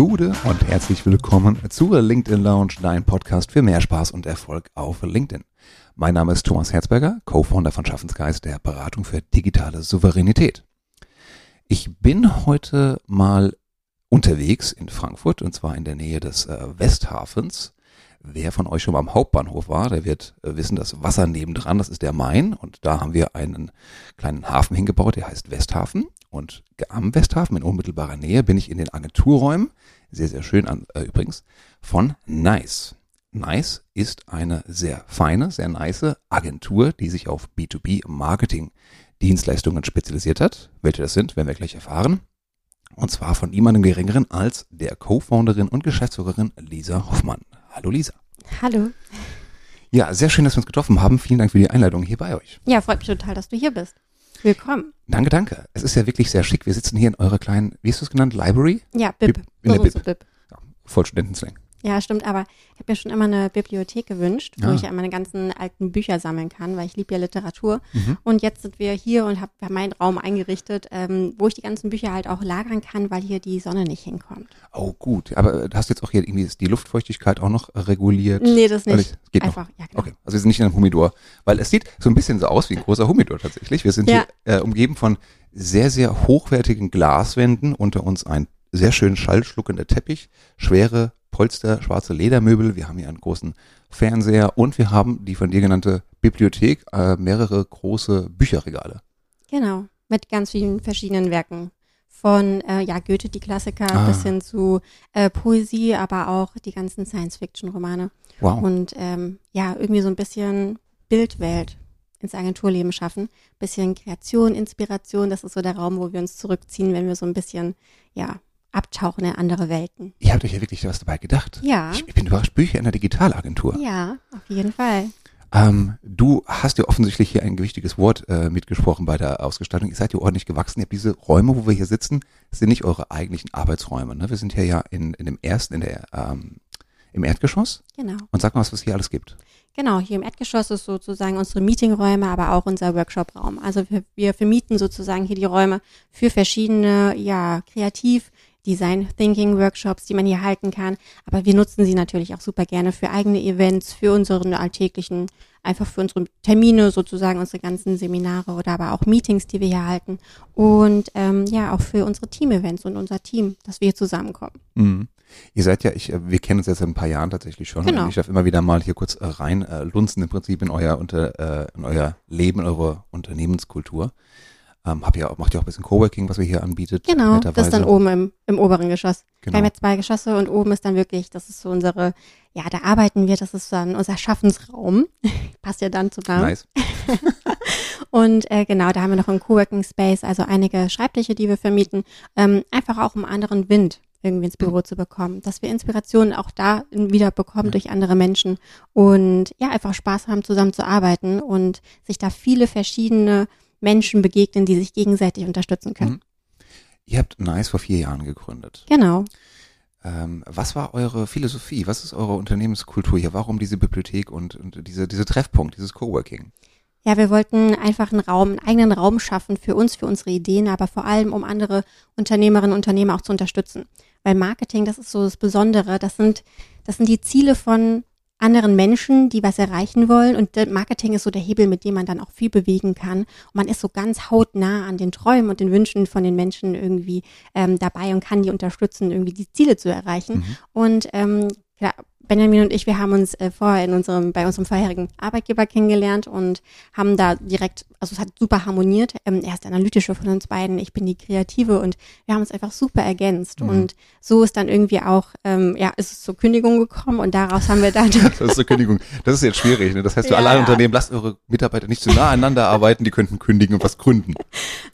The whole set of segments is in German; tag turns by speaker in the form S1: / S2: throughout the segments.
S1: Gude und herzlich willkommen zur LinkedIn Lounge, dein Podcast für mehr Spaß und Erfolg auf LinkedIn. Mein Name ist Thomas Herzberger, Co-Founder von Schaffensgeist, der Beratung für digitale Souveränität. Ich bin heute mal unterwegs in Frankfurt und zwar in der Nähe des äh, Westhafens. Wer von euch schon mal am Hauptbahnhof war, der wird äh, wissen, das Wasser nebendran, das ist der Main und da haben wir einen kleinen Hafen hingebaut, der heißt Westhafen und am Westhafen in unmittelbarer Nähe bin ich in den Agenturräumen, sehr, sehr schön an, äh, übrigens, von Nice. Nice ist eine sehr feine, sehr nice Agentur, die sich auf B2B Marketing Dienstleistungen spezialisiert hat. Welche das sind, werden wir gleich erfahren. Und zwar von niemandem geringeren als der Co-Founderin und Geschäftsführerin Lisa Hoffmann. Hallo Lisa.
S2: Hallo.
S1: Ja, sehr schön, dass wir uns getroffen haben. Vielen Dank für die Einladung hier bei euch.
S2: Ja, freut mich total, dass du hier bist. Willkommen.
S1: Danke, danke. Es ist ja wirklich sehr schick. Wir sitzen hier in eurer kleinen, wie hast du es genannt, Library?
S2: Ja, Bib.
S1: In der
S2: uns
S1: Bib.
S2: so Bib.
S1: Ja, voll Studentenslang.
S2: Ja, stimmt, aber ich habe mir schon immer eine Bibliothek gewünscht, wo
S1: Ah.
S2: ich ja meine ganzen alten Bücher sammeln kann, weil ich liebe ja Literatur.
S1: Mhm.
S2: Und jetzt sind wir hier und hab- haben meinen Raum eingerichtet, ähm, wo ich die ganzen Bücher halt auch lagern kann, weil hier die Sonne nicht hinkommt.
S1: Oh, gut. Aber äh, du hast jetzt auch hier irgendwie die Luftfeuchtigkeit auch noch äh, reguliert.
S2: Nee, das nicht.
S1: ich- es geht
S2: Einfach,
S1: noch.
S2: ja, genau.
S1: Okay, also wir sind nicht in einem Humidor. Weil es sieht so ein bisschen so aus wie ein großer Humidor tatsächlich. Wir sind
S2: Ja.
S1: hier äh, umgeben von sehr, sehr hochwertigen Glaswänden. Unter uns ein sehr schön schallschluckender Teppich, schwere Polster, schwarze Ledermöbel. Wir haben hier einen großen Fernseher und wir haben die von dir genannte Bibliothek, äh, mehrere große Bücherregale.
S2: Genau, mit ganz vielen verschiedenen Werken. Von äh, ja, Goethe, die Klassiker,
S1: Ah.
S2: bis hin zu äh, Poesie, aber auch die ganzen Science-Fiction-Romane.
S1: Wow.
S2: und ähm, ja, irgendwie so ein bisschen Bildwelt ins Agenturleben schaffen. Bisschen Kreation, Inspiration, das ist so der Raum, wo wir uns zurückziehen, wenn wir so ein bisschen, ja, abtauchen in andere Welten.
S1: Ihr habt euch ja wirklich was dabei gedacht.
S2: Ja.
S1: Ich, ich bin überrascht, Bücher in der Digitalagentur.
S2: Ja, auf jeden Fall.
S1: Ähm, du hast ja offensichtlich hier ein gewichtiges Wort äh, mitgesprochen bei der Ausgestaltung. Ihr seid ja ordentlich gewachsen. Ihr habt diese Räume, wo wir hier sitzen, sind nicht eure eigentlichen Arbeitsräume. Ne? Wir sind hier ja in, in dem ersten, in der, ähm, im Erdgeschoss.
S2: Genau.
S1: Und sag mal, was es hier alles gibt.
S2: Genau, hier im Erdgeschoss ist sozusagen unsere Meetingräume, aber auch unser Workshopraum. Also wir, wir vermieten sozusagen hier die Räume für verschiedene, ja, kreativ Design Thinking Workshops, die man hier halten kann. Aber wir nutzen sie natürlich auch super gerne für eigene Events, für unseren alltäglichen, einfach für unsere Termine sozusagen, unsere ganzen Seminare oder aber auch Meetings, die wir hier halten. Und ähm, ja, auch für unsere Team-Events und unser Team, dass wir hier zusammenkommen.
S1: Mhm. Ihr seid ja, ich, äh, wir kennen uns jetzt seit ein paar Jahren tatsächlich schon.
S2: Genau.
S1: Und ich darf immer wieder mal hier kurz äh, rein äh, lunzen im Prinzip in euer, unter, äh, in euer Leben, eure Unternehmenskultur. Ähm, hab ja, macht ja auch ein bisschen Coworking, was wir hier anbietet.
S2: Genau, das ist dann oben im, im oberen Geschoss.
S1: Genau.
S2: Wir haben ja zwei Geschosse und oben ist dann wirklich, das ist so unsere, ja, da arbeiten wir, das ist dann unser Schaffensraum. Passt ja dann zum Namen.
S1: Nice.
S2: Und äh, genau, da haben wir noch einen Coworking Space, also einige Schreibtische, die wir vermieten, ähm, einfach auch um anderen Wind irgendwie ins Büro zu bekommen, dass wir Inspirationen auch da wieder bekommen durch andere Menschen und ja, einfach Spaß haben, zusammen zu arbeiten und sich da viele verschiedene Menschen begegnen, die sich gegenseitig unterstützen können.
S1: Mhm. Ihr habt Nice vor vier Jahren gegründet.
S2: Genau.
S1: Ähm, was war eure Philosophie? Was ist eure Unternehmenskultur hier? Warum diese Bibliothek und, und diese, diese Treffpunkt, dieses Coworking?
S2: Ja, wir wollten einfach einen Raum, einen eigenen Raum schaffen für uns, für unsere Ideen, aber vor allem, um andere Unternehmerinnen und Unternehmer auch zu unterstützen. Weil Marketing, das ist so das Besondere, das sind, das sind die Ziele von anderen Menschen, die was erreichen wollen. Und Marketing ist so der Hebel, mit dem man dann auch viel bewegen kann. Und man ist so ganz hautnah an den Träumen und den Wünschen von den Menschen irgendwie ähm, dabei und kann die unterstützen, irgendwie die Ziele zu erreichen.
S1: Mhm.
S2: Und ähm, klar, Benjamin und ich, wir haben uns äh, vorher in unserem, bei unserem vorherigen Arbeitgeber kennengelernt und haben da direkt, also es hat super harmoniert. Ähm, er ist der Analytische von uns beiden, ich bin die Kreative und wir haben uns einfach super ergänzt.
S1: Mhm.
S2: Und so ist dann irgendwie auch, ähm, ja, ist es zur Kündigung gekommen und daraus haben wir dann
S1: Das ist zur Kündigung. Das ist jetzt schwierig. Ne? Das heißt, für
S2: Ja,
S1: alle
S2: ja.
S1: Unternehmen, lasst eure Mitarbeiter nicht zu nah aneinander arbeiten, die könnten kündigen und was gründen.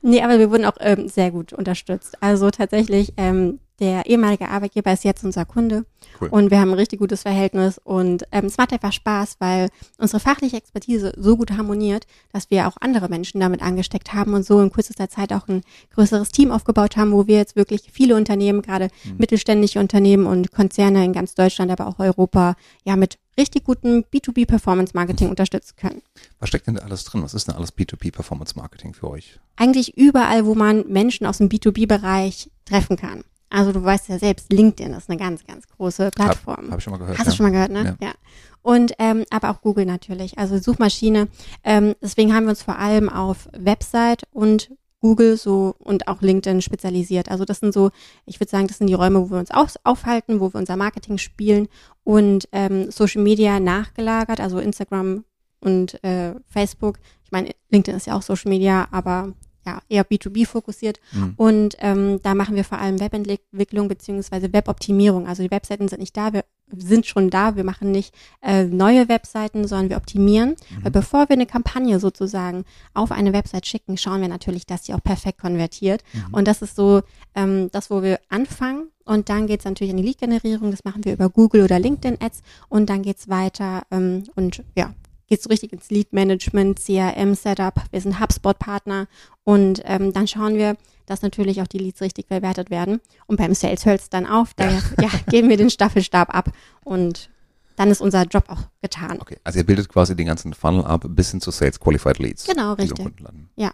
S2: Nee, aber wir wurden auch ähm, sehr gut unterstützt. Also tatsächlich, ähm, der ehemalige Arbeitgeber ist jetzt unser Kunde
S1: Cool.
S2: und wir haben ein richtig gutes Verhältnis und ähm, es macht einfach Spaß, weil unsere fachliche Expertise so gut harmoniert, dass wir auch andere Menschen damit angesteckt haben und so in kürzester Zeit auch ein größeres Team aufgebaut haben, wo wir jetzt wirklich viele Unternehmen, gerade mittelständische Unternehmen und Konzerne in ganz Deutschland, aber auch Europa, ja mit richtig gutem B2B Performance Marketing unterstützen können.
S1: Was steckt denn da alles drin? Was ist denn alles B2B Performance Marketing für euch?
S2: eigentlich überall, wo man Menschen aus dem B2B-Bereich treffen kann. Also du weißt ja selbst, LinkedIn ist eine ganz, ganz große Plattform.
S1: Habe hab ich schon mal gehört.
S2: Hast
S1: ja.
S2: du schon mal gehört, ne?
S1: Ja.
S2: Ja. Und ähm, aber auch Google natürlich, also Suchmaschine. Ähm, deswegen haben wir uns vor allem auf Website und Google so und auch LinkedIn spezialisiert. Also das sind so, ich würde sagen, das sind die Räume, wo wir uns auf, aufhalten, wo wir unser Marketing spielen und ähm, Social Media nachgelagert, also Instagram und äh, Facebook. Ich meine, LinkedIn ist ja auch Social Media, aber ja, eher B2B fokussiert.
S1: Mhm.
S2: Und ähm, da machen wir vor allem Webentwicklung beziehungsweise Weboptimierung. Also die Webseiten sind nicht da, wir sind schon da. Wir machen nicht äh, neue Webseiten, sondern wir optimieren. Weil bevor wir eine Kampagne sozusagen auf eine Website schicken, schauen wir natürlich, dass die auch perfekt konvertiert. Und das ist so ähm, das, wo wir anfangen. Und dann geht's natürlich in die Lead-Generierung. Das machen wir über Google oder LinkedIn-Ads. Und dann geht's weiter ähm, und ja, geht's so richtig ins Lead-Management, CRM-Setup. Wir sind HubSpot-Partner. Und ähm, dann schauen wir, dass natürlich auch die Leads richtig verwertet werden. Und beim Sales hört's dann auf. Da ja. geben wir den Staffelstab ab und dann ist unser Job auch getan.
S1: Okay, also ihr bildet quasi den ganzen Funnel ab bis hin zu Sales Qualified Leads.
S2: Genau, richtig. Ja.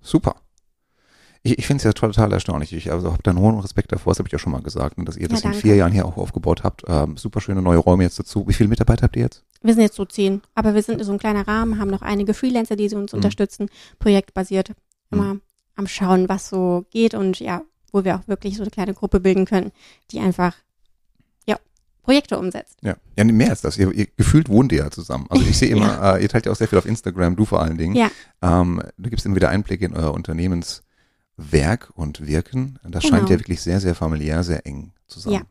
S1: Super. Ich, ich finde es ja total erstaunlich. Ich also habe da einen hohen Respekt davor, das habe ich ja schon mal gesagt, ne, dass ihr das in
S2: danke.
S1: vier Jahren hier auch aufgebaut habt. Ähm, super schöne neue Räume jetzt dazu. Wie viele Mitarbeiter habt ihr jetzt?
S2: Wir sind jetzt so zehn, aber wir sind so ein kleiner Rahmen, haben noch einige Freelancer, die sie uns
S1: Mhm.
S2: unterstützen, projektbasiert, immer am Schauen, was so geht und ja, wo wir auch wirklich so eine kleine Gruppe bilden können, die einfach, ja, Projekte umsetzt.
S1: Ja, ja mehr als das. Ihr, ihr gefühlt wohnt ihr ja zusammen. Also ich sehe immer, äh, ihr teilt ja auch sehr viel auf Instagram, du vor allen Dingen.
S2: Ja.
S1: Ähm, du gibst immer wieder Einblicke in euer Unternehmenswerk und Wirken. Das
S2: Genau.
S1: scheint ja wirklich sehr, sehr familiär, sehr eng zusammen.
S2: Ja.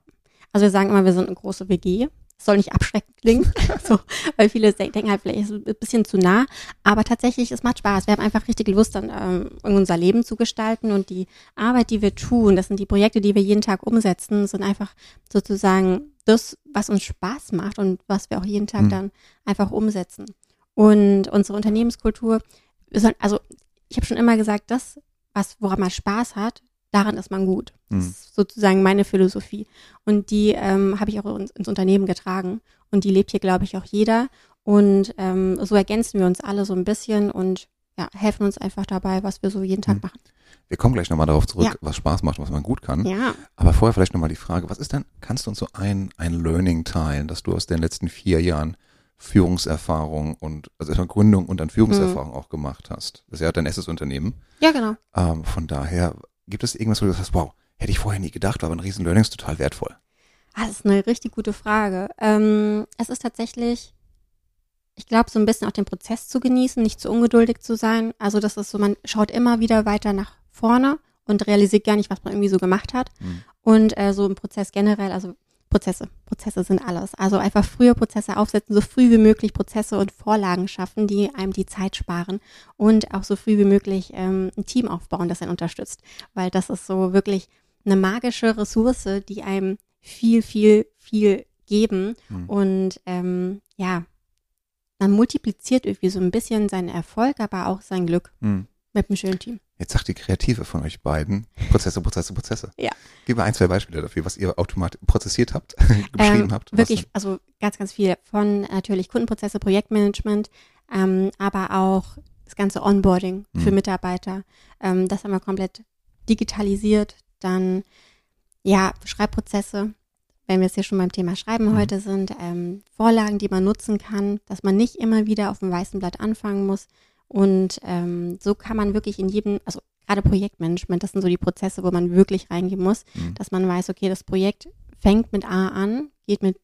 S2: Also wir sagen immer, wir sind eine große WG. Das soll nicht abschreckend klingen, so, weil viele de- denken halt vielleicht ist ein bisschen zu nah. Aber tatsächlich, es macht Spaß. Wir haben einfach richtig Lust, dann ähm, unser Leben zu gestalten und die Arbeit, die wir tun, das sind die Projekte, die wir jeden Tag umsetzen, sind einfach sozusagen das, was uns Spaß macht und was wir auch jeden Tag
S1: Mhm.
S2: dann einfach umsetzen. Und unsere Unternehmenskultur, wir sollen, also ich habe schon immer gesagt, das, was woran man Spaß hat, daran ist man gut. Das
S1: Mhm.
S2: ist sozusagen meine Philosophie. Und die ähm, habe ich auch ins, ins Unternehmen getragen. Und die lebt hier, glaube ich, auch jeder. Und ähm, so ergänzen wir uns alle so ein bisschen und ja, helfen uns einfach dabei, was wir so jeden Tag
S1: Mhm.
S2: machen.
S1: Wir kommen gleich nochmal darauf zurück,
S2: Ja.
S1: was Spaß macht, was man gut kann.
S2: Ja.
S1: Aber vorher vielleicht nochmal die Frage, was ist denn, kannst du uns so ein, ein Learning teilen, das du aus den letzten vier Jahren Führungserfahrung und, also erstmal Gründung und dann Führungserfahrung
S2: Mhm.
S1: auch gemacht hast? Das ist ja dein erstes Unternehmen.
S2: Ja, genau.
S1: Ähm, von daher, gibt es irgendwas, wo du sagst, wow, hätte ich vorher nie gedacht, war aber ein riesen Learning, ist total wertvoll.
S2: Ah, das ist eine richtig gute Frage. Ähm, es ist tatsächlich, ich glaube, so ein bisschen auch den Prozess zu genießen, nicht zu ungeduldig zu sein. Also das ist so, man schaut immer wieder weiter nach vorne und realisiert gar nicht, was man irgendwie so gemacht hat.
S1: Mhm.
S2: Und äh, so im Prozess generell, also Prozesse. Prozesse sind alles. Also einfach früher Prozesse aufsetzen, so früh wie möglich Prozesse und Vorlagen schaffen, die einem die Zeit sparen und auch so früh wie möglich ähm, ein Team aufbauen, das einen unterstützt. Weil das ist so wirklich eine magische Ressource, die einem viel, viel, viel geben.
S1: Mhm.
S2: Und ähm, ja, man multipliziert irgendwie so ein bisschen seinen Erfolg, aber auch sein Glück
S1: Mhm.
S2: mit einem schönen Team.
S1: Jetzt sagt die Kreative von euch beiden, Prozesse, Prozesse, Prozesse.
S2: Ja.
S1: Gib mir ein, zwei Beispiele dafür, was ihr automatisch prozessiert habt, beschrieben
S2: Ähm,
S1: habt.
S2: Wirklich, also ganz, ganz viel von natürlich Kundenprozesse, Projektmanagement, ähm, aber auch das ganze Onboarding für
S1: Mhm.
S2: Mitarbeiter. Ähm, das haben wir komplett digitalisiert. Dann, ja, Schreibprozesse, wenn wir jetzt hier schon beim Thema Schreiben
S1: Mhm.
S2: heute sind, ähm, Vorlagen, die man nutzen kann, dass man nicht immer wieder auf dem weißen Blatt anfangen muss. Und ähm, so kann man wirklich in jedem, also gerade Projektmanagement, das sind so die Prozesse, wo man wirklich reingehen muss,
S1: Mhm.
S2: dass man weiß, okay, das Projekt fängt mit A an, geht mit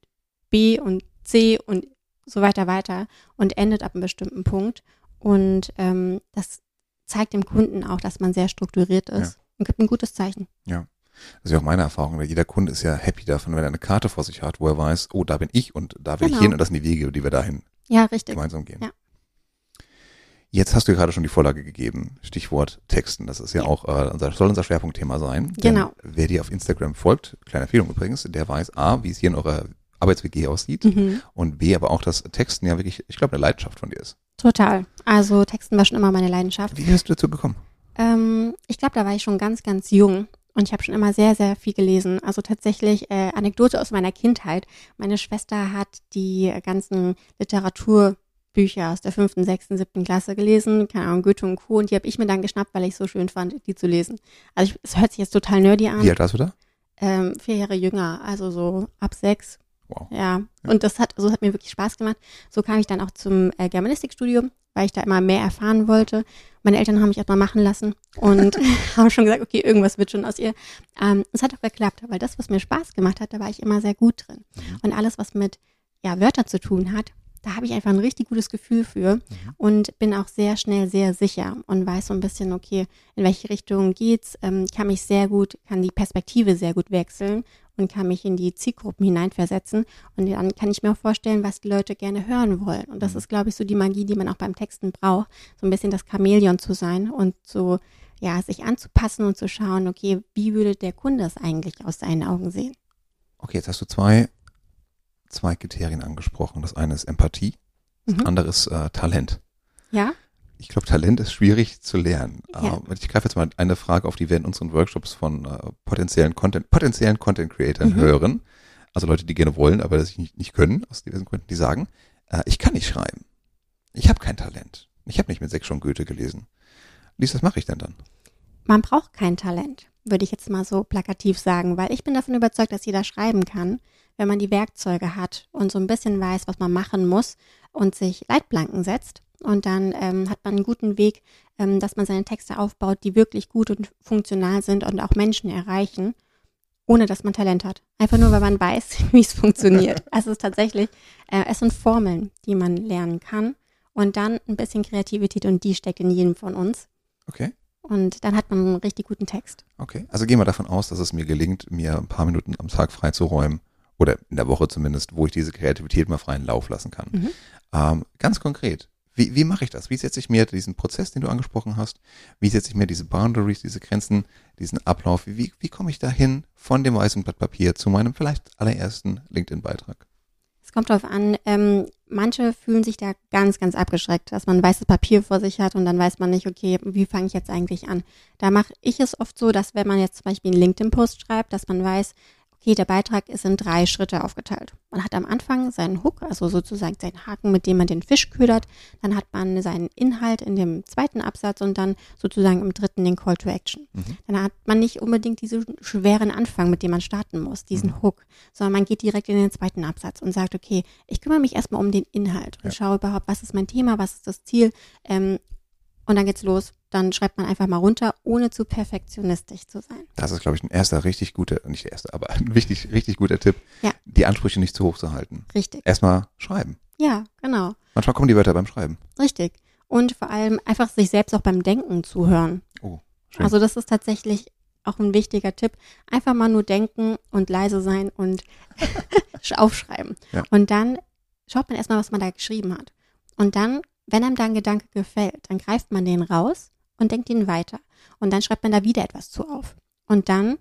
S2: B und C und so weiter weiter und endet ab einem bestimmten Punkt. Und ähm, das zeigt dem Kunden auch, dass man sehr strukturiert ist und gibt ein gutes Zeichen.
S1: Das ist ja auch meine Erfahrung, weil jeder Kunde ist ja happy davon, wenn er eine Karte vor sich hat, wo er weiß, oh, da bin ich und da will ich
S2: Genau.
S1: hin und das sind die Wege, die wir dahin
S2: Ja, richtig.
S1: gemeinsam gehen.
S2: Ja.
S1: Jetzt hast du gerade schon die Vorlage gegeben, Stichwort Texten. Das ist ja,
S2: Ja.
S1: auch, äh, unser, soll unser Schwerpunktthema sein. Denn
S2: Genau.
S1: Wer dir auf Instagram folgt, kleine Empfehlung übrigens, der weiß A, wie es hier in eurer Arbeits-WG aussieht
S2: Mhm.
S1: und B, aber auch, dass Texten ja wirklich, ich glaube, eine Leidenschaft von dir ist.
S2: Total. Also Texten war schon immer meine Leidenschaft.
S1: Wie bist du dazu gekommen?
S2: Ähm, ich glaube, da war ich schon ganz, ganz jung. Und ich habe schon immer sehr, sehr viel gelesen. Also tatsächlich äh, Anekdote aus meiner Kindheit. Meine Schwester hat die ganzen Literaturbücher aus der fünften, sechsten, siebten Klasse gelesen. Keine Ahnung, Goethe und Co. Und die habe ich mir dann geschnappt, weil ich so schön fand, die zu lesen. Also es hört sich jetzt total nerdy an.
S1: Wie alt warst du da?
S2: ähm, vier Jahre jünger, also so ab sechs.
S1: Wow.
S2: Ja, und das hat, so hat mir wirklich Spaß gemacht. So kam ich dann auch zum äh, Germanistikstudium, weil ich da immer mehr erfahren wollte. Meine Eltern haben mich erstmal machen lassen und haben schon gesagt, okay, irgendwas wird schon aus ihr. Ähm, es hat auch geklappt, weil das, was mir Spaß gemacht hat, da war ich immer sehr gut drin.
S1: Mhm.
S2: Und alles, was mit ja, Wörtern zu tun hat, da habe ich einfach ein richtig gutes Gefühl für und bin auch sehr schnell sehr sicher und weiß so ein bisschen, okay, in welche Richtung geht's, ähm, kann mich sehr gut, kann die Perspektive sehr gut wechseln und kann mich in die Zielgruppen hineinversetzen und dann kann ich mir auch vorstellen, was die Leute gerne hören wollen. Und das ist, glaube ich, so die Magie, die man auch beim Texten braucht, so ein bisschen das Chamäleon zu sein und so, ja, sich anzupassen und zu schauen, okay, wie würde der Kunde es eigentlich aus seinen Augen sehen?
S1: Okay, jetzt hast du zwei, zwei Kriterien angesprochen. Das eine ist Empathie, das
S2: Mhm.
S1: andere ist äh, Talent.
S2: Ja?
S1: Ich glaube, Talent ist schwierig zu lernen.
S2: Ja.
S1: Ähm, ich greife jetzt mal eine Frage auf, die wir in unseren Workshops von äh, potenziellen Content, potenziellen Content Creatern
S2: Mhm.
S1: hören. Also Leute, die gerne wollen, aber das nicht, nicht können, aus diversen Gründen, die sagen, äh, ich kann nicht schreiben. Ich habe kein Talent. Ich habe nicht mit sechs schon Goethe gelesen. Lies, was mache ich denn dann?
S2: Man braucht kein Talent, würde ich jetzt mal so plakativ sagen, weil ich bin davon überzeugt, dass jeder schreiben kann, wenn man die Werkzeuge hat und so ein bisschen weiß, was man machen muss und sich Leitplanken setzt. Und dann ähm, hat man einen guten Weg, ähm, dass man seine Texte aufbaut, die wirklich gut und funktional sind und auch Menschen erreichen, ohne dass man Talent hat. Einfach nur, weil man weiß, wie es funktioniert. Also es ist tatsächlich, äh, es sind Formeln, die man lernen kann. Und dann ein bisschen Kreativität und die steckt in jedem von uns.
S1: Okay.
S2: Und dann hat man einen richtig guten Text.
S1: Okay, also gehen wir davon aus, dass es mir gelingt, mir ein paar Minuten am Tag freizuräumen oder in der Woche zumindest, wo ich diese Kreativität mal freien Lauf lassen kann.
S2: Mhm.
S1: Ähm, ganz konkret, wie, wie mache ich das? Wie setze ich mir diesen Prozess, den du angesprochen hast, wie setze ich mir diese Boundaries, diese Grenzen, diesen Ablauf, wie, wie komme ich dahin von dem weißen Blatt Papier zu meinem vielleicht allerersten LinkedIn-Beitrag?
S2: Es kommt darauf an, ähm, manche fühlen sich da ganz, ganz abgeschreckt, dass man weißes Papier vor sich hat und dann weiß man nicht, okay, wie fange ich jetzt eigentlich an? Da mache ich es oft so, dass wenn man jetzt zum Beispiel einen LinkedIn-Post schreibt, dass man weiß, okay, der Beitrag ist in drei Schritte aufgeteilt. Man hat am Anfang seinen Hook, also sozusagen seinen Haken, mit dem man den Fisch ködert. Dann hat man seinen Inhalt in dem zweiten Absatz und dann sozusagen im dritten den Call to Action.
S1: Mhm.
S2: Dann hat man nicht unbedingt diesen schweren Anfang, mit dem man starten muss, diesen
S1: Mhm.
S2: Hook, sondern man geht direkt in den zweiten Absatz und sagt, okay, ich kümmere mich erstmal um den Inhalt und
S1: Ja.
S2: schaue überhaupt, was ist mein Thema, was ist das Ziel. Ähm, und dann geht's los. Dann schreibt man einfach mal runter, ohne zu perfektionistisch zu sein.
S1: Das ist, glaube ich, ein erster richtig guter, nicht der erste, aber ein wichtig, richtig guter Tipp,
S2: Ja.
S1: die Ansprüche nicht zu hoch zu halten.
S2: Richtig.
S1: Erstmal schreiben.
S2: Ja, genau.
S1: Manchmal kommen die Wörter beim Schreiben.
S2: Richtig. Und vor allem einfach sich selbst auch beim Denken zuhören.
S1: Oh, schön.
S2: Also das ist tatsächlich auch ein wichtiger Tipp. Einfach mal nur denken und leise sein und aufschreiben.
S1: Ja.
S2: Und dann schaut man erstmal, was man da geschrieben hat. Und dann, wenn einem da ein Gedanke gefällt, dann greift man den raus und denkt ihn weiter. Und dann schreibt man da wieder etwas zu auf. Und dann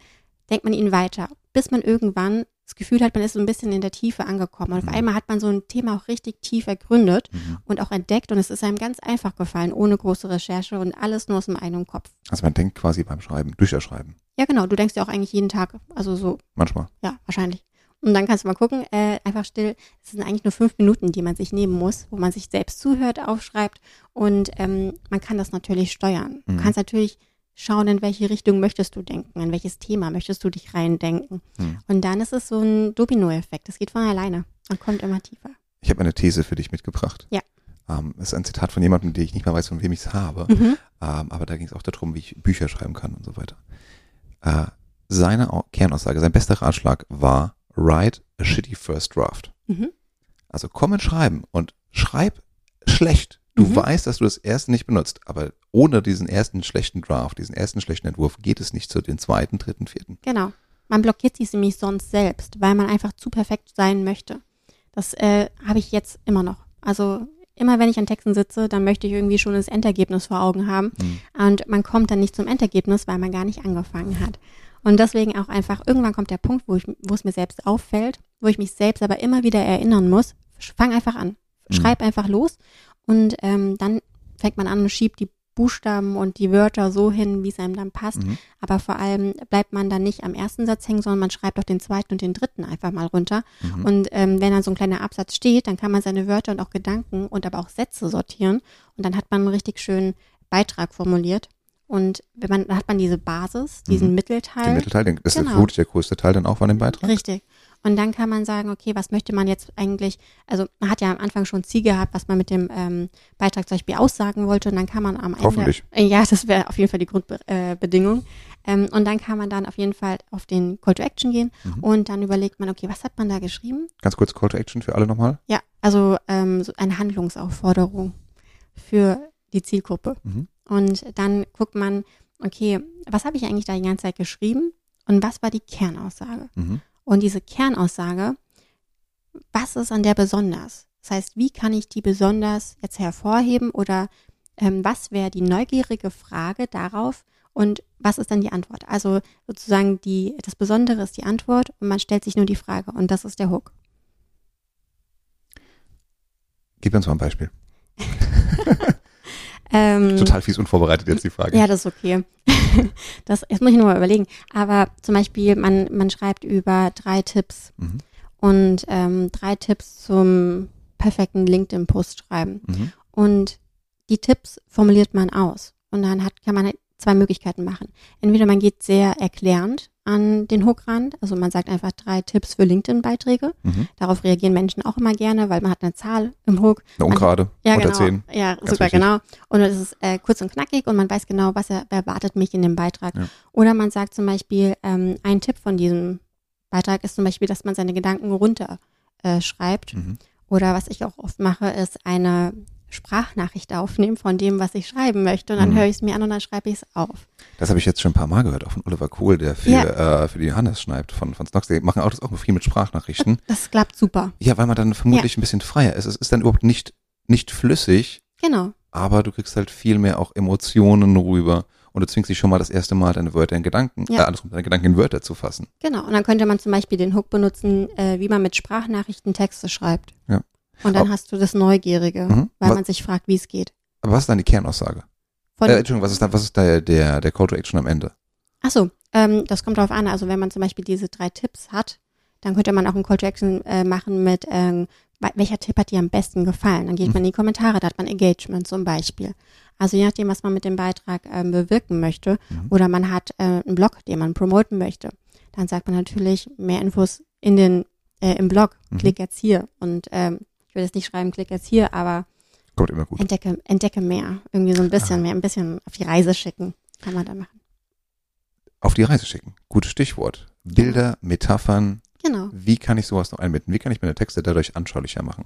S2: denkt man ihn weiter, bis man irgendwann das Gefühl hat, man ist so ein bisschen in der Tiefe angekommen. Und auf
S1: Mhm.
S2: einmal hat man so ein Thema auch richtig tief ergründet
S1: Mhm.
S2: und auch entdeckt. Und es ist einem ganz einfach gefallen, ohne große Recherche und alles nur aus dem eigenen Kopf.
S1: Also man denkt quasi beim Schreiben, durch das Schreiben.
S2: Ja, genau. Du denkst ja auch eigentlich jeden Tag. Also so,
S1: Manchmal.
S2: ja, wahrscheinlich. Und dann kannst du mal gucken, äh, einfach still. Es sind eigentlich nur fünf Minuten, die man sich nehmen muss, wo man sich selbst zuhört, aufschreibt. Und ähm, man kann das natürlich steuern.
S1: Mhm.
S2: Du kannst natürlich schauen, in welche Richtung möchtest du denken, in welches Thema möchtest du dich reindenken.
S1: Mhm.
S2: Und dann ist es so ein Dominoeffekt. Das geht von alleine. Man kommt immer tiefer.
S1: Ich habe eine These für dich mitgebracht.
S2: Ja.
S1: Ähm, das ist ein Zitat von jemandem, den ich nicht mehr weiß, von wem ich es habe.
S2: Mhm.
S1: Ähm, aber da ging es auch darum, wie ich Bücher schreiben kann und so weiter. Äh, seine Au- Kernaussage, sein bester Ratschlag war, write a shitty first draft.
S2: Mhm.
S1: Also komm ins Schreiben und schreib schlecht. Du
S2: Mhm.
S1: weißt, dass du das erste nicht benutzt, aber ohne diesen ersten schlechten Draft, diesen ersten schlechten Entwurf geht es nicht zu den zweiten, dritten, vierten.
S2: Genau. Man blockiert sich nämlich sonst selbst, weil man einfach zu perfekt sein möchte. Das äh, habe ich jetzt immer noch. Also immer wenn ich an Texten sitze, dann möchte ich irgendwie schon das Endergebnis vor Augen haben.
S1: Hm.
S2: Und man kommt dann nicht zum Endergebnis, weil man gar nicht angefangen hat. Und deswegen auch einfach, irgendwann kommt der Punkt, wo, ich, wo es mir selbst auffällt, wo ich mich selbst aber immer wieder erinnern muss, fang einfach an.
S1: Mhm.
S2: Schreib einfach los und ähm, dann fängt man an und schiebt die Buchstaben und die Wörter so hin, wie es einem dann passt.
S1: Mhm.
S2: Aber vor allem bleibt man dann nicht am ersten Satz hängen, sondern man schreibt auch den zweiten und den dritten einfach mal runter.
S1: Mhm.
S2: Und ähm, wenn dann so ein kleiner Absatz steht, dann kann man seine Wörter und auch Gedanken und aber auch Sätze sortieren. Und dann hat man einen richtig schönen Beitrag formuliert. Und wenn man, dann hat man diese Basis, diesen
S1: Mhm.
S2: Mittelteil.
S1: Den Mittelteil, den, das ist
S2: Genau.
S1: vermutlich der größte Teil dann auch von dem Beitrag.
S2: Richtig. Und dann kann man sagen, okay, was möchte man jetzt eigentlich, also man hat ja am Anfang schon ein Ziel gehabt, was man mit dem ähm, Beitrag zum Beispiel aussagen wollte und dann kann man am Ende.
S1: Hoffentlich.
S2: Äh, Ja, das wäre auf jeden Fall die Grundbedingung. Äh, ähm, und dann kann man dann auf jeden Fall auf den Call to Action gehen
S1: Mhm.
S2: und dann überlegt man, okay, was hat man da geschrieben?
S1: Ganz kurz Call to Action für alle nochmal.
S2: Ja, also ähm, so eine Handlungsaufforderung für die Zielgruppe.
S1: Mhm.
S2: Und dann guckt man, okay, was habe ich eigentlich da die ganze Zeit geschrieben und was war die Kernaussage?
S1: Mhm.
S2: Und diese Kernaussage, was ist an der besonders? Das heißt, wie kann ich die besonders jetzt hervorheben oder ähm, was wäre die neugierige Frage darauf und was ist dann die Antwort? Also sozusagen die, das Besondere ist die Antwort und man stellt sich nur die Frage und das ist der Hook.
S1: Gib uns mal ein Beispiel.
S2: Ähm,
S1: Total fies unvorbereitet jetzt die Frage.
S2: Ja, das ist okay. das, jetzt muss ich nur mal überlegen. Aber zum Beispiel, man, man schreibt über drei Tipps
S1: Mhm.
S2: und ähm, drei Tipps zum perfekten LinkedIn-Post schreiben.
S1: Mhm.
S2: Und die Tipps formuliert man aus. Und dann hat, kann man halt zwei Möglichkeiten machen. Entweder man geht sehr erklärend an den Hook ran, also man sagt einfach drei Tipps für LinkedIn-Beiträge.
S1: Mhm.
S2: Darauf reagieren Menschen auch immer gerne, weil man hat eine Zahl im Hook.
S1: Eine Ungerade
S2: Ja,
S1: unter
S2: genau.
S1: 10.
S2: Ja,
S1: Ganz
S2: super,
S1: wichtig.
S2: genau. Und es ist äh, kurz und knackig und man weiß genau, was er, erwartet mich in dem Beitrag.
S1: Ja.
S2: Oder man sagt zum Beispiel, ähm, ein Tipp von diesem Beitrag ist zum Beispiel, dass man seine Gedanken runter äh, schreibt.
S1: Mhm.
S2: Oder was ich auch oft mache, ist eine Sprachnachricht aufnehmen von dem, was ich schreiben möchte. Und dann
S1: Mhm.
S2: höre ich es mir an und dann schreibe ich es auf.
S1: Das habe ich jetzt schon ein paar Mal gehört, auch von Oliver Kohl, der für, äh, für die Hannes schreibt von, von Snox. Die machen auch das auch viel mit Sprachnachrichten.
S2: Das klappt super.
S1: Ja, weil man dann vermutlich ein bisschen freier ist. Es ist dann überhaupt nicht, nicht flüssig,
S2: Genau.
S1: aber du kriegst halt viel mehr auch Emotionen rüber und du zwingst dich schon mal das erste Mal deine Wörter in Gedanken,
S2: Ja.
S1: äh, andersrum, deine Gedanken in Wörter zu fassen.
S2: Genau. Und dann könnte man zum Beispiel den Hook benutzen, äh, wie man mit Sprachnachrichten Texte schreibt.
S1: Ja.
S2: Und dann
S1: Au-
S2: hast du das Neugierige,
S1: Mhm.
S2: weil
S1: Was-
S2: man sich fragt, wie es geht.
S1: Aber was ist dann die Kernaussage?
S2: Von,
S1: Äh, Entschuldigung, was ist dann, was ist der, der, der Call to Action am Ende?
S2: Ach so, ähm, das kommt darauf an. Also wenn man zum Beispiel diese drei Tipps hat, dann könnte man auch einen Call to Action äh, machen mit, ähm, welcher Tipp hat dir am besten gefallen? Dann geht
S1: Mhm.
S2: man in die Kommentare, da hat man Engagement zum Beispiel. Also je nachdem, was man mit dem Beitrag ähm, bewirken möchte
S1: Mhm.
S2: oder man hat äh, einen Blog, den man promoten möchte, dann sagt man natürlich mehr Infos in den, äh, im Blog.
S1: Mhm.
S2: Klick jetzt hier. Und ähm, ich will jetzt nicht schreiben, klick jetzt hier, aber
S1: Kommt immer gut.
S2: entdecke, entdecke mehr. Irgendwie so ein bisschen
S1: Ah.
S2: mehr, ein bisschen auf die Reise schicken. Kann man da machen.
S1: Auf die Reise schicken. Gutes Stichwort. Bilder, Metaphern.
S2: Genau.
S1: Wie kann ich sowas noch einbinden? Wie kann ich meine Texte dadurch anschaulicher machen?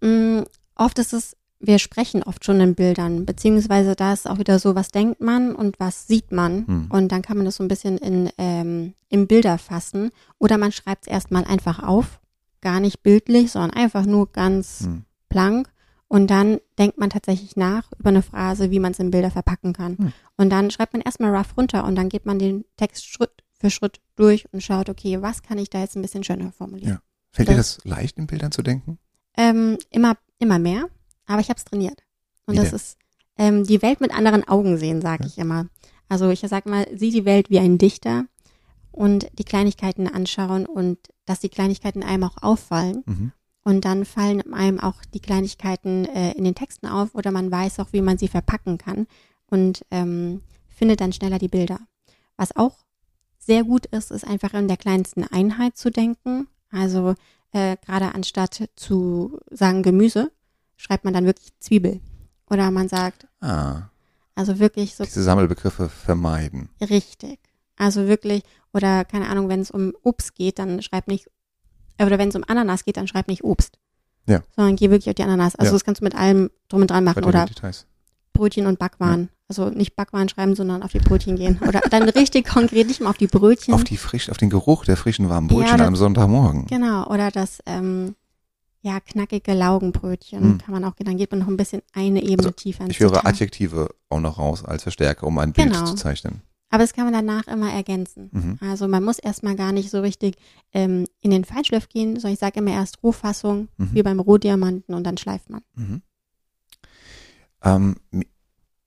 S2: Mm, oft ist es, wir sprechen oft schon in Bildern, beziehungsweise da ist auch wieder so, was denkt man und was sieht man.
S1: Hm.
S2: Und dann kann man das so ein bisschen in, ähm, in Bilder fassen. Oder man schreibt es erstmal einfach auf, gar nicht bildlich, sondern einfach nur ganz
S1: Hm.
S2: blank. Und dann denkt man tatsächlich nach über eine Phrase, wie man es in Bilder verpacken kann.
S1: Hm.
S2: Und dann schreibt man erstmal rough runter und dann geht man den Text Schritt für Schritt durch und schaut, okay, was kann ich da jetzt ein bisschen schöner formulieren?
S1: Ja. Fällt dir
S2: Das-
S1: das leicht, in Bildern zu denken?
S2: Ähm, immer, immer mehr, aber ich habe es trainiert. Und
S1: Wie
S2: das
S1: denn?
S2: ist ähm, die Welt mit anderen Augen sehen, sage
S1: Ja.
S2: ich immer. Also ich sag mal, sieh die Welt wie ein Dichter und die Kleinigkeiten anschauen und dass die Kleinigkeiten einem auch auffallen.
S1: Mhm.
S2: Und dann fallen einem auch die Kleinigkeiten äh, in den Texten auf oder man weiß auch, wie man sie verpacken kann und ähm, findet dann schneller die Bilder. Was auch sehr gut ist, ist einfach in der kleinsten Einheit zu denken. Also äh, gerade anstatt zu sagen Gemüse, schreibt man dann wirklich Zwiebel. Oder man sagt,
S1: Ah,
S2: also wirklich so
S1: diese Sammelbegriffe vermeiden.
S2: Richtig. Also wirklich, oder keine Ahnung, wenn es um Obst geht, dann schreib nicht, oder wenn es um Ananas geht, dann schreib nicht Obst.
S1: Ja.
S2: Sondern geh wirklich auf die Ananas. Also
S1: Ja.
S2: das kannst du mit allem drum und dran machen. Oder
S1: Details.
S2: Brötchen und Backwaren. Also nicht Backwaren schreiben, sondern auf die Brötchen gehen. Oder dann richtig konkret nicht mal auf die Brötchen.
S1: Auf die frisch, auf den Geruch der frischen warmen
S2: Ja,
S1: Brötchen an einem Sonntagmorgen.
S2: Genau. Oder das, ähm, ja, knackige Laugenbrötchen
S1: Hm.
S2: kann man auch, dann geht man noch ein bisschen eine Ebene
S1: Also,
S2: tiefer
S1: Ich höre
S2: Detail.
S1: Adjektive auch noch raus als Verstärker, um ein Bild
S2: Genau.
S1: zu zeichnen.
S2: Aber das kann man danach immer ergänzen.
S1: Mhm.
S2: Also man muss erstmal gar nicht so richtig ähm, in den Feinschliff gehen, sondern ich sage immer erst Rohfassung,
S1: Mhm.
S2: wie beim Rohdiamanten und dann schleift man.
S1: Mhm. Ähm,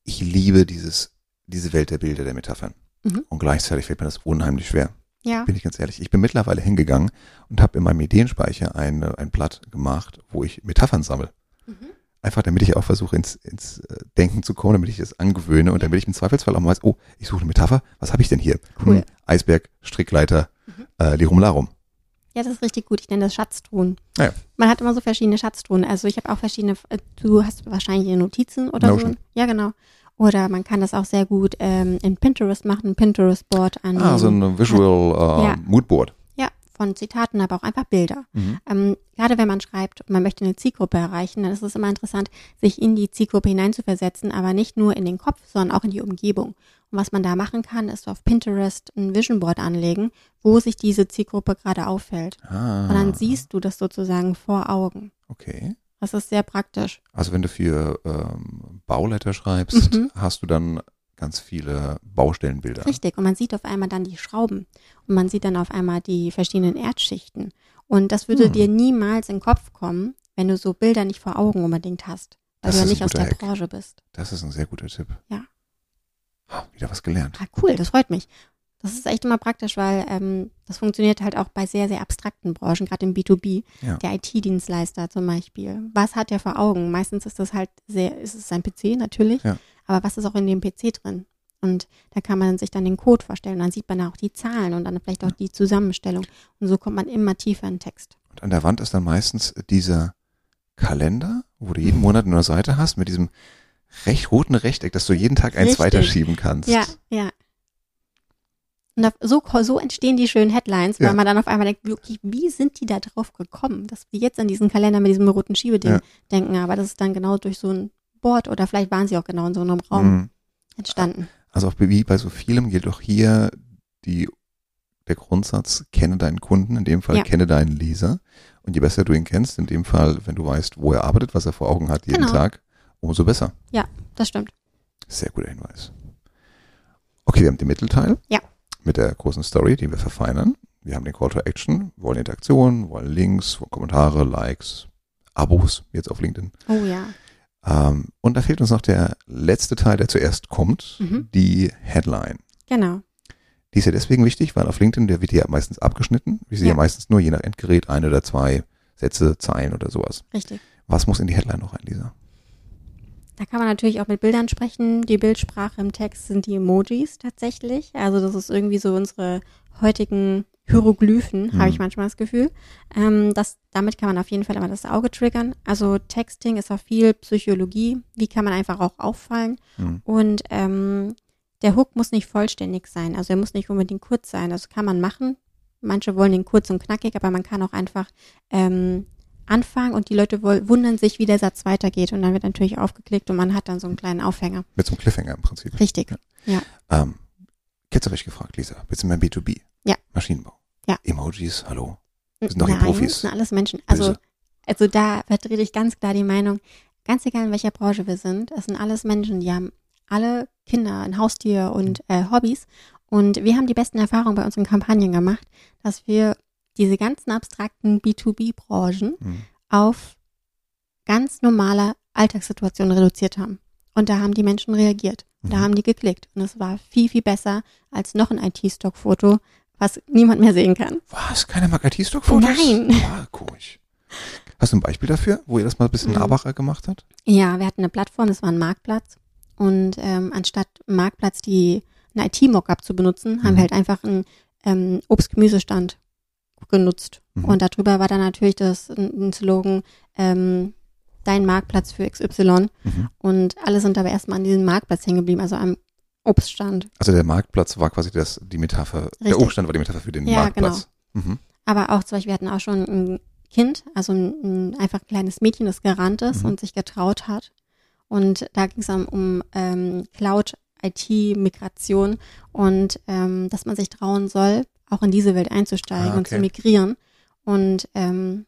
S1: ich liebe dieses, diese Welt der Bilder, der Metaphern.
S2: Mhm.
S1: Und gleichzeitig fällt mir das unheimlich schwer.
S2: Ja.
S1: Bin ich ganz ehrlich. Ich bin mittlerweile hingegangen und habe in meinem Ideenspeicher eine, ein Blatt gemacht, wo ich Metaphern sammle.
S2: Mhm.
S1: Einfach damit ich auch versuche, ins, ins äh, Denken zu kommen, damit ich es angewöhne und damit ich im Zweifelsfall auch mal weiß, oh, ich suche eine Metapher, was habe ich denn hier?
S2: Cool.
S1: Hm, Eisberg, Strickleiter,
S2: Mhm.
S1: äh, Lirum Larum.
S2: Ja, das ist richtig gut. Ich nenne das Schatztruhen.
S1: Ja.
S2: Man hat immer so verschiedene Schatztruhen. Also ich habe auch verschiedene, äh, du hast wahrscheinlich Notizen oder
S1: Notion.
S2: so. Ja, genau. Oder man kann das auch sehr gut ähm, in Pinterest machen, ein Pinterest-Board an.
S1: Ah, so ein Visual äh,
S2: Ja.
S1: Moodboard.
S2: Von Zitaten, aber auch einfach Bilder.
S1: Mhm.
S2: Ähm, gerade wenn man schreibt, man möchte eine Zielgruppe erreichen, dann ist es immer interessant, sich in die Zielgruppe hineinzuversetzen, aber nicht nur in den Kopf, sondern auch in die Umgebung. Und was man da machen kann, ist auf Pinterest ein Vision Board anlegen, wo sich diese Zielgruppe gerade auffällt.
S1: Ah,
S2: Und dann siehst du das sozusagen vor Augen.
S1: okay.
S2: Das ist sehr praktisch.
S1: Also wenn du für ähm, Bauleiter schreibst,
S2: Mhm.
S1: hast du dann ganz viele Baustellenbilder.
S2: Richtig. Und man sieht auf einmal dann die Schrauben. Und man sieht dann auf einmal die verschiedenen Erdschichten. Und das würde
S1: Hm.
S2: dir niemals in den Kopf kommen, wenn du so Bilder nicht vor Augen unbedingt hast. Weil
S1: Das
S2: du ja nicht aus der
S1: Hack.
S2: Branche bist.
S1: Das ist ein sehr guter Tipp.
S2: Ja.
S1: Ah, Wieder was gelernt.
S2: Ah, cool, das freut mich. Das ist echt immer praktisch, weil ähm, das funktioniert halt auch bei sehr, sehr abstrakten Branchen, gerade im B2B.
S1: Ja.
S2: Der IT-Dienstleister zum Beispiel. Was hat der vor Augen? Meistens ist das halt sehr, ist es sein PC natürlich,
S1: Ja.
S2: Aber was ist auch in dem PC drin? Und da kann man sich dann den Code vorstellen. Dann sieht man auch die Zahlen und dann vielleicht auch die Zusammenstellung. Und so kommt man immer tiefer in den Text.
S1: Und an der Wand ist dann meistens dieser Kalender, wo du jeden Monat eine Seite hast mit diesem recht roten Rechteck, dass du jeden Tag eins
S2: Richtig.
S1: weiterschieben kannst.
S2: Ja, ja. Und so, so entstehen die schönen Headlines, weil
S1: Ja.
S2: man dann auf einmal denkt, wirklich, wie sind die da drauf gekommen, dass wir jetzt an diesen Kalender mit diesem roten Schiebeding
S1: Ja.
S2: denken, aber das ist dann genau durch so ein Board oder vielleicht waren sie auch genau in so einem Raum
S1: Mhm.
S2: entstanden.
S1: Also auch wie bei so vielem gilt auch hier die, der Grundsatz, kenne deinen Kunden, in dem Fall
S2: Ja.
S1: kenne deinen Leser. Und je besser du ihn kennst, in dem Fall, wenn du weißt, wo er arbeitet, was er vor Augen hat jeden
S2: Genau.
S1: Tag, umso besser.
S2: Das stimmt.
S1: Sehr guter Hinweis. Okay, wir haben den Mittelteil.
S2: Ja.
S1: Mit der großen Story, die wir verfeinern. Wir haben den Call to Action, wollen Interaktion, wollen Links, wollen Kommentare, Likes, Abos, jetzt auf LinkedIn.
S2: Oh ja.
S1: Ähm, und da fehlt uns noch der letzte Teil, der zuerst kommt,
S2: Mhm.
S1: die Headline.
S2: Genau.
S1: Die ist ja deswegen wichtig, weil auf LinkedIn, der wird ja meistens abgeschnitten. Wir sehen ja.
S2: Ja.
S1: meistens nur je nach Endgerät ein oder zwei Sätze, Zeilen oder sowas.
S2: Richtig.
S1: Was muss in die Headline noch rein, Lisa?
S2: Da kann man natürlich auch mit Bildern sprechen. Die Bildsprache im Text sind die Emojis tatsächlich. Also das ist irgendwie so unsere heutigen Hieroglyphen,
S1: Mhm.
S2: habe ich manchmal das Gefühl. Ähm, das, damit kann man auf jeden Fall immer das Auge triggern. Also Texting ist auch viel Psychologie. Wie kann man einfach auch auffallen?
S1: Hm.
S2: Und ähm, der Hook muss nicht vollständig sein. Also er muss nicht unbedingt kurz sein. Das kann man machen. Manche wollen den kurz und knackig, aber man kann auch einfach ähm, anfangen und die Leute wundern sich, wie der Satz weitergeht. Und dann wird natürlich aufgeklickt und man hat dann so einen kleinen Aufhänger.
S1: Mit so einem Cliffhanger im Prinzip.
S2: Richtig.
S1: Ähm, ketzerisch gefragt, Lisa. Bisschen mehr B2B.
S2: Ja.
S1: Maschinenbau.
S2: Ja.
S1: Emojis, hallo. Wir sind doch die Profis.
S2: das sind alles Menschen. Also,
S1: Böse.
S2: also da vertrete ich ganz klar die Meinung, ganz egal in welcher Branche wir sind, es sind alles Menschen, die haben alle Kinder, ein Haustier und äh, Hobbys. Und wir haben die besten Erfahrungen bei unseren Kampagnen gemacht, dass wir diese ganzen abstrakten B2B-Branchen
S1: Hm.
S2: auf ganz normale Alltagssituationen reduziert haben. Und da haben die Menschen reagiert. Und Da
S1: Mhm.
S2: haben die geklickt. Und es war viel, viel besser als noch ein IT-Stock-Foto, was niemand mehr sehen kann.
S1: Was? Keiner mag IT-Stock-Fotos?
S2: Nein.
S1: Ah, komisch. Hast du ein Beispiel dafür, wo ihr das mal ein bisschen
S2: Mhm.
S1: nahbarer gemacht habt?
S2: Ja, wir hatten eine Plattform, das war ein Marktplatz. Und ähm, anstatt Marktplatz die ein IT-Mockup zu benutzen, haben
S1: Mhm.
S2: wir halt einfach einen ähm, Obst-Gemüsestand genutzt.
S1: Mhm.
S2: Und darüber war dann natürlich das ein Slogan, ähm, dein Marktplatz für XY.
S1: Mhm.
S2: Und alle sind aber erstmal an diesem Marktplatz hängen geblieben, also am Obststand.
S1: Also der Marktplatz war quasi das, die Metapher, der
S2: Richtig.
S1: Obststand war die Metapher für den
S2: Ja,
S1: Marktplatz. Mhm.
S2: Aber auch zum Beispiel, wir hatten auch schon ein Kind, also ein, ein einfach ein kleines Mädchen, das gerannt ist
S1: Mhm.
S2: und sich getraut hat. Und da ging es dann um ähm, Cloud-IT-Migration und ähm, dass man sich trauen soll, auch in diese Welt einzusteigen
S1: Ah,
S2: und zu
S1: okay.
S2: migrieren. Und ähm,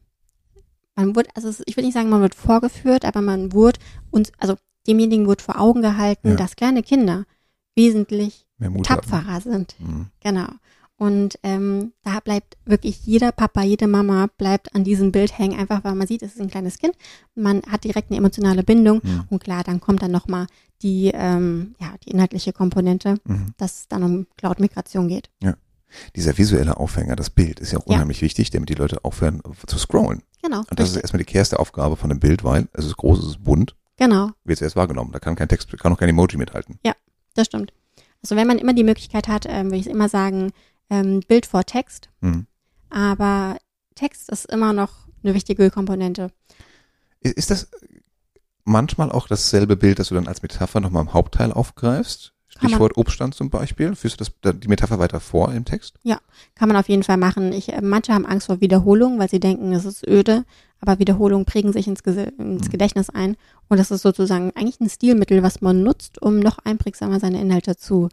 S2: man wurde, also ich würde nicht sagen, man wird vorgeführt, aber man wurde uns, also demjenigen wurde vor Augen gehalten,
S1: Ja.
S2: dass kleine Kinder wesentlich
S1: Mut haben.
S2: tapferer sind.
S1: Mhm.
S2: Genau. Und ähm, da bleibt wirklich jeder Papa, jede Mama bleibt an diesem Bild hängen, einfach weil man sieht, es ist ein kleines Kind. Man hat direkt eine emotionale Bindung.
S1: Mhm.
S2: Und klar, dann kommt dann nochmal die, ähm, ja, die inhaltliche Komponente,
S1: Mhm.
S2: dass es dann um Cloud-Migration geht.
S1: Dieser visuelle Aufhänger, das Bild, ist ja auch
S2: Ja.
S1: unheimlich wichtig, damit die Leute aufhören zu scrollen.
S2: Genau.
S1: Und das ist
S2: richtig.
S1: erstmal die erste Aufgabe von dem Bild, weil es ist groß, es ist bunt,
S2: genau,
S1: wird zuerst wahrgenommen. Da kann kein Text, kann auch kein Emoji mithalten.
S2: das stimmt. Also wenn man immer die Möglichkeit hat, ähm, würde ich immer sagen, ähm, Bild vor Text.
S1: Mhm.
S2: Aber Text ist immer noch eine wichtige Komponente.
S1: Ist das manchmal auch dasselbe Bild, das du dann als Metapher nochmal im Hauptteil aufgreifst? Stichwort Obststand zum Beispiel. Führst du das, da- die Metapher weiter vor im Text?
S2: Kann man auf jeden Fall machen. Ich, äh, manche haben Angst vor Wiederholung, weil sie denken, es ist öde, aber Wiederholungen prägen sich ins, ins
S1: Mhm.
S2: Gedächtnis ein. Und das ist sozusagen eigentlich ein Stilmittel, was man nutzt, um noch einprägsamer seine Inhalte zu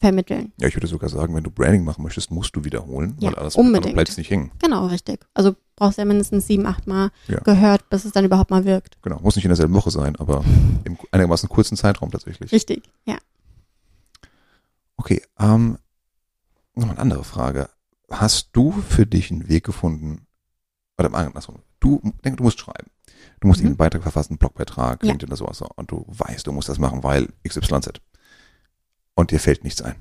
S2: vermitteln.
S1: Ja, ich würde sogar sagen, wenn du Branding machen möchtest, musst du wiederholen,
S2: Ja,
S1: weil alles
S2: unbedingt.
S1: bleibt nicht hängen.
S2: Genau, richtig. Also brauchst du ja mindestens sieben, acht Mal
S1: Ja.
S2: gehört, bis es dann überhaupt mal wirkt.
S1: Genau, muss nicht in derselben Woche sein, aber im einigermaßen kurzen Zeitraum tatsächlich.
S2: Richtig, ja.
S1: Okay, ähm, nochmal eine andere Frage. Hast du für dich einen Weg gefunden, oder andersrum, du, denk, du musst schreiben. Du musst
S2: Mhm.
S1: einen Beitrag verfassen, einen Blogbeitrag,
S2: Ja.
S1: LinkedIn oder sowas, so, und du weißt, du musst das machen, weil XYZ. Und dir fällt nichts ein.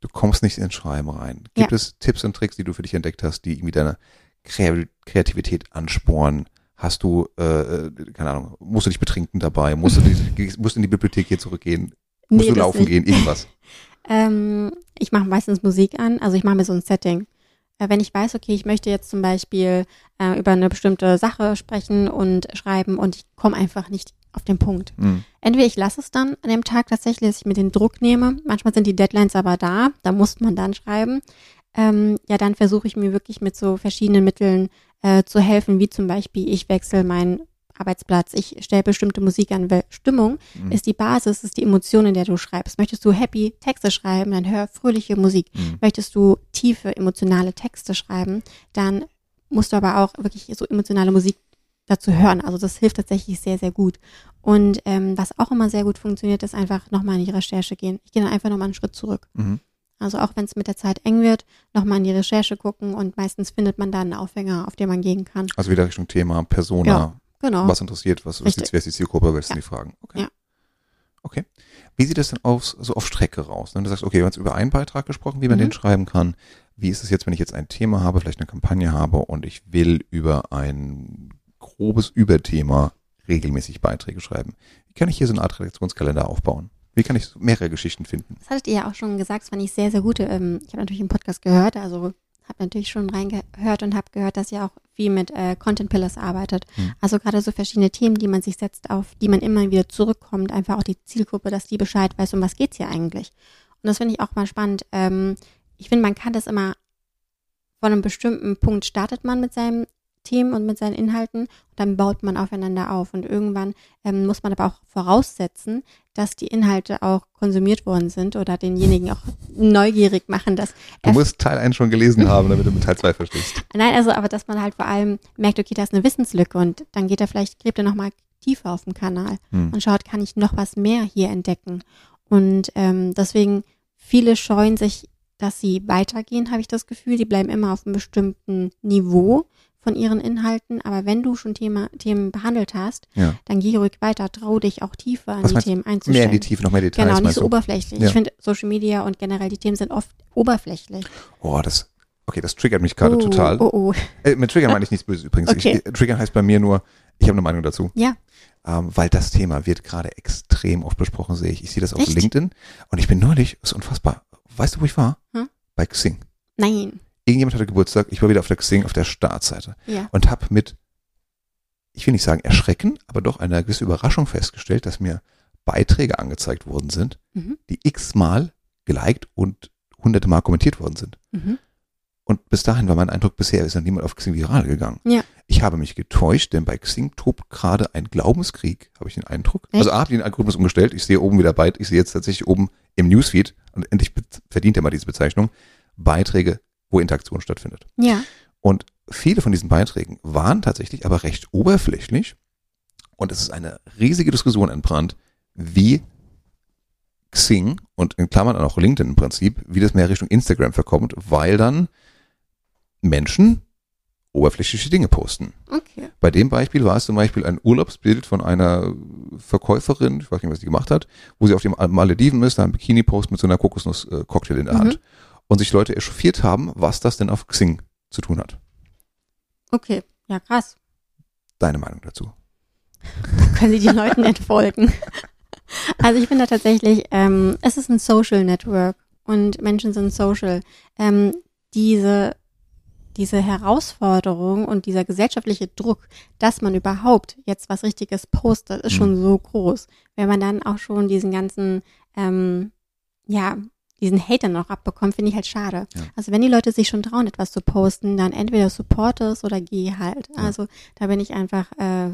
S1: Du kommst nicht ins Schreiben rein. Gibt
S2: Ja.
S1: es Tipps und Tricks, die du für dich entdeckt hast, die irgendwie deine Kre- Kreativität anspornen? Hast du, äh, äh, keine Ahnung, musst du dich betrinken dabei? Musst du, musst du in die Bibliothek hier zurückgehen? Musst
S2: Nee,
S1: du laufen gehen? Irgendwas?
S2: Ähm, ich mache meistens Musik an, also ich mache mir so ein Setting. Äh, wenn ich weiß, okay, ich möchte jetzt zum Beispiel äh, über eine bestimmte Sache sprechen und schreiben und ich komme einfach nicht auf den Punkt.
S1: Hm.
S2: Entweder ich lasse es dann an dem Tag tatsächlich, dass ich mir den Druck nehme. Manchmal sind die Deadlines aber da, da muss man dann schreiben. Ähm, ja, dann versuche ich mir wirklich mit so verschiedenen Mitteln äh, zu helfen, wie zum Beispiel ich wechsle meinen Arbeitsplatz, ich stelle bestimmte Musik an. Weil Stimmung
S1: Mhm.
S2: ist die Basis, ist die Emotion, in der du schreibst. Möchtest du happy Texte schreiben, dann hör fröhliche Musik.
S1: Mhm.
S2: Möchtest du tiefe emotionale Texte schreiben, dann musst du aber auch wirklich so emotionale Musik dazu hören. Also das hilft tatsächlich sehr, sehr gut. Und ähm, was auch immer sehr gut funktioniert, ist einfach nochmal in die Recherche gehen. Ich gehe dann einfach nochmal einen Schritt zurück.
S1: Mhm.
S2: Also auch wenn es mit der Zeit eng wird, nochmal in die Recherche gucken und meistens findet man da einen Aufhänger, auf den man gehen kann.
S1: Also wieder Richtung Thema, Persona,
S2: Ja, Genau.
S1: was interessiert, was, was die, wer ist die Zielgruppe, was sind
S2: Ja.
S1: die Fragen. Okay.
S2: Ja.
S1: Okay. Wie sieht das denn aus, so auf Strecke raus? Ne? Du sagst, okay, wir haben jetzt über einen Beitrag gesprochen, wie man
S2: Mhm.
S1: den schreiben kann. Wie ist es jetzt, wenn ich jetzt ein Thema habe, vielleicht eine Kampagne habe und ich will über ein grobes Überthema regelmäßig Beiträge schreiben? Wie kann ich hier so eine Art Redaktionskalender aufbauen? Wie kann ich mehrere Geschichten finden?
S2: Das hattet ihr ja auch schon gesagt, das fand ich sehr, sehr gut. Ähm, ich habe natürlich einen Podcast gehört, also habe natürlich schon reingehört und habe gehört, dass ihr auch viel mit äh, Content Pillars arbeitet.
S1: Hm.
S2: Also gerade so verschiedene Themen, die man sich setzt, auf die man immer wieder zurückkommt, einfach auch die Zielgruppe, dass die Bescheid weiß, um was geht's hier eigentlich. Und das finde ich auch mal spannend. Ähm, ich finde, man kann das immer von einem bestimmten Punkt startet man mit seinen Themen und mit seinen Inhalten und dann baut man aufeinander auf. Und irgendwann ähm, muss man aber auch voraussetzen, dass die Inhalte auch konsumiert worden sind oder denjenigen auch neugierig machen, dass
S1: Du musst Teil 1 schon gelesen haben, damit du mit Teil 2 verstehst.
S2: Nein, also aber dass man halt vor allem merkt, okay, da ist eine Wissenslücke und dann geht er vielleicht, gräbt er nochmal tiefer auf den Kanal
S1: Hm.
S2: und schaut, kann ich noch was mehr hier entdecken. Und ähm, deswegen, viele scheuen sich, dass sie weitergehen, habe ich das Gefühl. Die bleiben immer auf einem bestimmten Niveau von ihren Inhalten. Aber wenn du schon Thema, Themen behandelt hast,
S1: Ja.
S2: dann geh ruhig weiter, trau dich auch tiefer in
S1: Was
S2: die? Themen
S1: Mehr
S2: einzusteigen.
S1: in die Tiefe, noch mehr Details.
S2: Genau, nicht so
S1: du?
S2: oberflächlich.
S1: Ja.
S2: Ich finde, Social Media und generell die Themen sind oft oberflächlich.
S1: Oh, das, okay, das triggert mich gerade
S2: oh,
S1: total.
S2: Oh, oh.
S1: Äh, mit Triggern meine ich nichts Böses übrigens.
S2: Okay.
S1: Ich, äh, Triggern heißt bei mir nur, ich habe eine Meinung dazu.
S2: Ja.
S1: Ähm, weil das Thema wird gerade extrem oft besprochen, sehe ich. Ich sehe das auf
S2: Echt?
S1: LinkedIn und ich bin neulich, ist unfassbar. Weißt du, wo ich war?
S2: Hm?
S1: Bei Xing.
S2: Nein.
S1: Irgendjemand hatte Geburtstag, ich war wieder auf der Xing, auf der Startseite
S2: Ja.
S1: und habe mit, ich will nicht sagen erschrecken, aber doch eine gewisse Überraschung festgestellt, dass mir Beiträge angezeigt worden sind,
S2: Mhm.
S1: die x-mal geliked und hunderte Mal kommentiert worden sind.
S2: Mhm.
S1: Und bis dahin war mein Eindruck, bisher ist noch niemand auf Xing viral gegangen.
S2: Ja.
S1: Ich habe mich getäuscht, denn bei Xing tobt gerade ein Glaubenskrieg, habe ich den Eindruck.
S2: Echt?
S1: Also A, habe den Algorithmus umgestellt, ich sehe oben wieder Beit, ich sehe jetzt tatsächlich oben im Newsfeed, und endlich verdient er mal diese Bezeichnung, Beiträge, wo Interaktion stattfindet.
S2: Ja.
S1: Und viele von diesen Beiträgen waren tatsächlich aber recht oberflächlich. Und es ist eine riesige Diskussion entbrannt, wie Xing und in Klammern auch LinkedIn im Prinzip, wie das mehr Richtung Instagram verkommt, weil dann Menschen oberflächliche Dinge posten.
S2: Okay.
S1: Bei dem Beispiel war es zum Beispiel ein Urlaubsbild von einer Verkäuferin, ich weiß nicht, was die gemacht hat, wo sie auf dem Malediven ist, da ein Bikini-Post mit so einer Kokosnuss-Cocktail in der
S2: Mhm.
S1: Und sich Leute echauffiert haben, was das denn auf Xing zu tun hat.
S2: Okay, ja krass.
S1: Deine Meinung dazu?
S2: Können Sie den Leuten entfolgen? Also ich bin da tatsächlich, ähm, es ist ein Social Network und Menschen sind social. Ähm, diese, diese Herausforderung und dieser gesellschaftliche Druck, dass man überhaupt jetzt was Richtiges postet, ist schon so groß. Wenn man dann auch schon diesen ganzen, ähm, ja, diesen Hater noch abbekommt, finde ich halt schade.
S1: Ja.
S2: Also wenn die Leute sich schon trauen, etwas zu posten, dann entweder support es oder geh halt.
S1: Ja.
S2: Also da bin ich einfach äh,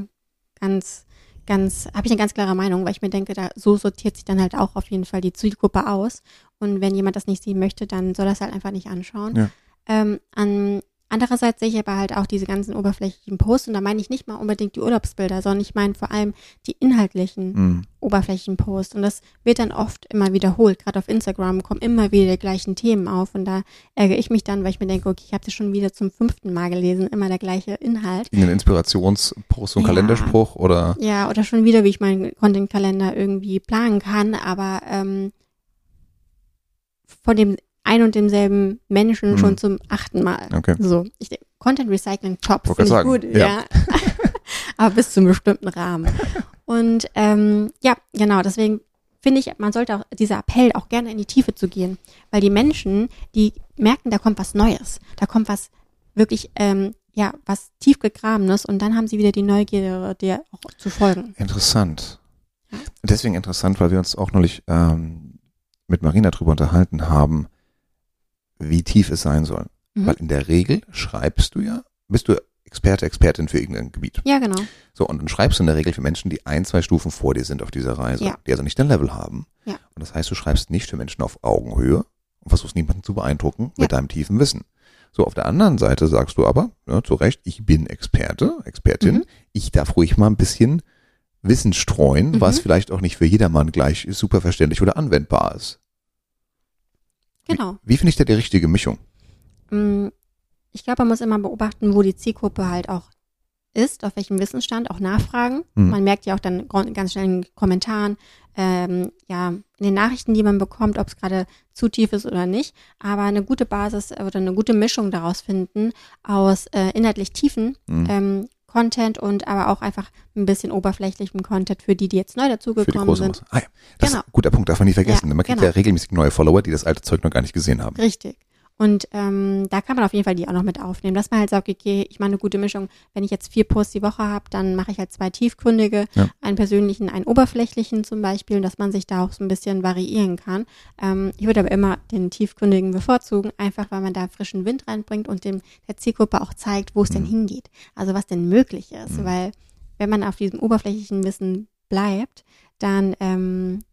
S2: ganz, ganz, habe ich eine ganz klare Meinung, weil ich mir denke, da so sortiert sich dann halt auch auf jeden Fall die Zielgruppe aus. Und wenn jemand das nicht sehen möchte, dann soll das halt einfach nicht anschauen.
S1: Ja.
S2: Ähm, an, andererseits sehe ich aber halt auch diese ganzen oberflächlichen Posts und da meine ich nicht mal unbedingt die Urlaubsbilder, sondern ich meine vor allem die inhaltlichen
S1: Mhm.
S2: oberflächlichen Posts. Und das wird dann oft immer wiederholt. Gerade auf Instagram kommen immer wieder die gleichen Themen auf. Und da ärgere ich mich dann, weil ich mir denke, okay, ich habe das schon wieder zum fünften Mal gelesen, immer der gleiche Inhalt.
S1: Irgendein Inspirationspost, so ein
S2: Ja.
S1: Kalenderspruch oder
S2: Ja, oder schon wieder, wie ich meinen Content-Kalender irgendwie planen kann, aber ähm, von dem ein und demselben Menschen
S1: Mhm.
S2: schon zum achten Mal.
S1: Okay.
S2: So, ich denke, Content Recycling top, finde ich gut, ja.
S1: ja.
S2: aber bis zu einem bestimmten Rahmen. Und ähm, ja, genau, deswegen finde ich, man sollte auch dieser Appell auch gerne in die Tiefe zu gehen, weil die Menschen, die merken, da kommt was Neues, da kommt was wirklich, ähm, ja, was tief gegrabenes und dann haben sie wieder die Neugier, dir auch zu folgen.
S1: interessant.
S2: Ja.
S1: Deswegen interessant, weil wir uns auch neulich ähm, mit Marina drüber unterhalten haben, wie tief es sein soll.
S2: Mhm.
S1: Weil in der Regel schreibst du ja, bist du Experte, Expertin für irgendein Gebiet.
S2: Ja, genau.
S1: So, und dann schreibst du in der Regel für Menschen, die ein, zwei Stufen vor dir sind auf dieser Reise,
S2: Ja.
S1: die also nicht dein Level haben.
S2: Ja.
S1: Und das heißt, du schreibst nicht für Menschen auf Augenhöhe und versuchst niemanden zu beeindrucken
S2: Ja.
S1: mit deinem tiefen Wissen. So, auf der anderen Seite sagst du aber, ja, zu Recht, ich bin Experte, Expertin,
S2: Mhm.
S1: ich darf ruhig mal ein bisschen Wissen streuen,
S2: Mhm.
S1: was vielleicht auch nicht für jedermann gleich super verständlich oder anwendbar ist.
S2: Genau.
S1: Wie finde ich da die richtige Mischung?
S2: Mm, Ich glaube, man muss immer beobachten, wo die Zielgruppe halt auch ist, auf welchem Wissensstand, auch nachfragen.
S1: Mhm.
S2: Man merkt ja auch dann ganz schnell in den Kommentaren, ähm, ja, in den Nachrichten, die man bekommt, ob es gerade zu tief ist oder nicht. Aber eine gute Basis oder eine gute Mischung daraus finden aus äh, inhaltlich tiefen
S1: Mhm.
S2: ähm, Content und aber auch einfach ein bisschen oberflächlichem Content für die, die jetzt neu dazugekommen sind.
S1: Ah ja, das ist
S2: Genau.
S1: ein guter Punkt, darf man nie vergessen.
S2: Ja,
S1: man kriegt
S2: genau.
S1: ja regelmäßig neue Follower, die das alte Zeug noch gar nicht gesehen haben.
S2: Richtig. Und ähm, da kann man auf jeden Fall die auch noch mit aufnehmen, dass man halt sagt, okay, ich mache eine gute Mischung. Wenn ich jetzt vier Posts die Woche habe, dann mache ich halt zwei tiefgründige,
S1: Ja.
S2: einen persönlichen, einen oberflächlichen zum Beispiel, dass man sich da auch so ein bisschen variieren kann. Ähm, ich würde aber immer den tiefgründigen bevorzugen, einfach weil man da frischen Wind reinbringt und dem der Zielgruppe auch zeigt, wo es denn
S1: Mhm.
S2: hingeht. Also was denn möglich ist,
S1: Mhm.
S2: weil wenn man auf diesem oberflächlichen Wissen bleibt, dann ähm,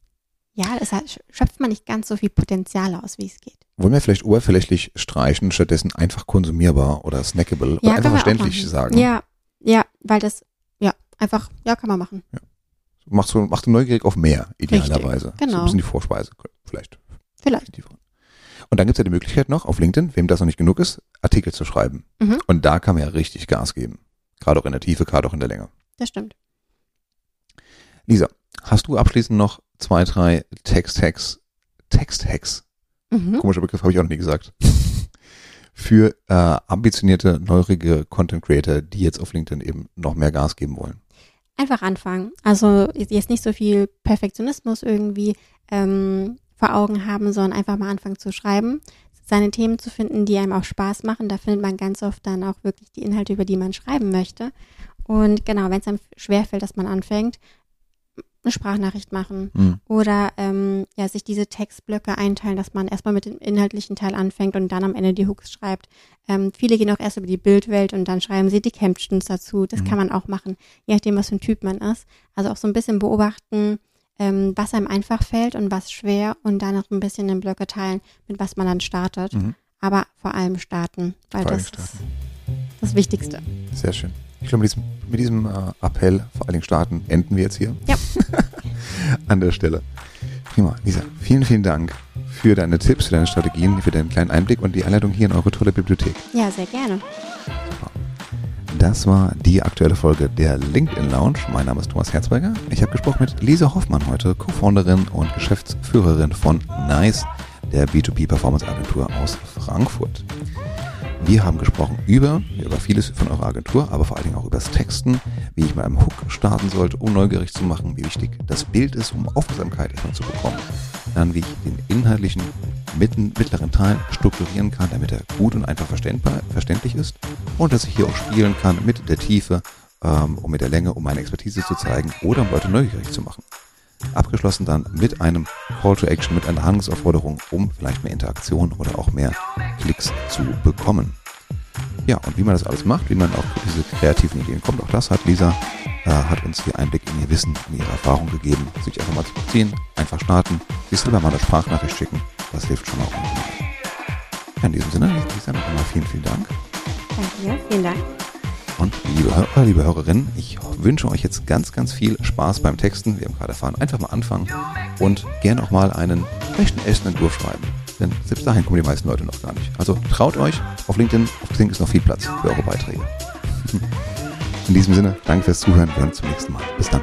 S2: ja, es hat, schöpft man nicht ganz so viel Potenzial aus, wie es geht.
S1: Wollen wir vielleicht oberflächlich streichen, stattdessen einfach konsumierbar oder snackable oder einfach verständlich sagen?
S2: Ja, ja, weil das, ja, einfach, ja, kann man machen.
S1: Macht so, macht du neugierig auf mehr, idealerweise. So
S2: genau.
S1: ein bisschen die Vorspeise, vielleicht.
S2: Vielleicht.
S1: Und dann gibt es ja die Möglichkeit noch, auf LinkedIn, wem das noch nicht genug ist, Artikel zu schreiben.
S2: Mhm.
S1: Und da kann man ja richtig Gas geben. Gerade auch in der Tiefe, gerade auch in der Länge.
S2: Das stimmt.
S1: Lisa, hast du abschließend noch zwei, drei Text-Hacks, Text-Hacks,
S2: Mhm.
S1: komischer Begriff, habe ich auch noch nie gesagt, für äh, ambitionierte, neurige Content-Creator, die jetzt auf LinkedIn eben noch mehr Gas geben wollen?
S2: Einfach anfangen. Also jetzt nicht so viel Perfektionismus irgendwie ähm, vor Augen haben, sondern einfach mal anfangen zu schreiben, seine Themen zu finden, die einem auch Spaß machen. Da findet man ganz oft dann auch wirklich die Inhalte, über die man schreiben möchte. Und genau, wenn es einem schwerfällt, dass man anfängt, eine Sprachnachricht machen
S1: Hm.
S2: oder ähm, ja, sich diese Textblöcke einteilen, dass man erstmal mit dem inhaltlichen Teil anfängt und dann am Ende die Hooks schreibt. Ähm, viele gehen auch erst über die Bildwelt und dann schreiben sie die Captions dazu. Das
S1: Mhm.
S2: kann man auch machen, je nachdem, was für ein Typ man ist. Also auch so ein bisschen beobachten, ähm, was einem einfach fällt und was schwer und dann noch ein bisschen in Blöcke teilen, mit was man dann startet.
S1: Mhm.
S2: Aber vor allem starten, weil
S1: Vor
S2: das
S1: starten.
S2: ist das Wichtigste.
S1: Sehr schön. Ich glaube, mit diesem, mit diesem äh, Appell, vor allen Dingen starten, enden wir jetzt hier.
S2: Ja.
S1: An der Stelle. Prima. Lisa, vielen, vielen Dank für deine Tipps, für deine Strategien, für deinen kleinen Einblick und die Einleitung hier in eure tolle Bibliothek.
S2: Ja, sehr gerne.
S1: Das war die aktuelle Folge der LinkedIn Lounge. Mein Name ist Thomas Herzberger. Ich habe gesprochen mit Lisa Hoffmann heute, Co-Founderin und Geschäftsführerin von NICE. der B2B Performance Agentur aus Frankfurt. Wir haben gesprochen über, über vieles von eurer Agentur, aber vor allen Dingen auch über das Texten, wie ich mit einem Hook starten sollte, um neugierig zu machen, wie wichtig das Bild ist, um Aufmerksamkeit erstmal zu bekommen. Dann, wie ich den inhaltlichen mitten, mittleren Teil strukturieren kann, damit er gut und einfach verständlich ist. Und dass ich hier auch spielen kann mit der Tiefe ähm, und mit der Länge, um meine Expertise zu zeigen oder um Leute neugierig zu machen. Abgeschlossen dann mit einem Call to Action, mit einer Handlungsaufforderung, um vielleicht mehr Interaktion oder auch mehr Klicks zu bekommen. Ja, und wie man das alles macht, wie man auf diese kreativen Ideen kommt, auch das hat Lisa, äh, hat uns hier Einblick in ihr Wissen, in ihre Erfahrung gegeben. Sich einfach mal zu ziehen, einfach starten, sich selber mal eine Sprachnachricht schicken, das hilft schon auch. Ja, in diesem Sinne, Lisa, noch einmal vielen, vielen Dank.
S2: Danke dir, vielen Dank.
S1: Und liebe Hörer, liebe Hörerinnen, ich wünsche euch jetzt ganz, ganz viel Spaß beim Texten. Wir haben gerade erfahren, einfach mal anfangen und gerne auch mal einen rechten ersten Entwurf schreiben. Denn selbst dahin kommen die meisten Leute noch gar nicht. Also traut euch, auf LinkedIn, auf Xing ist noch viel Platz für eure Beiträge. In diesem Sinne, danke fürs Zuhören, wir hören uns zum nächsten Mal. Bis dann.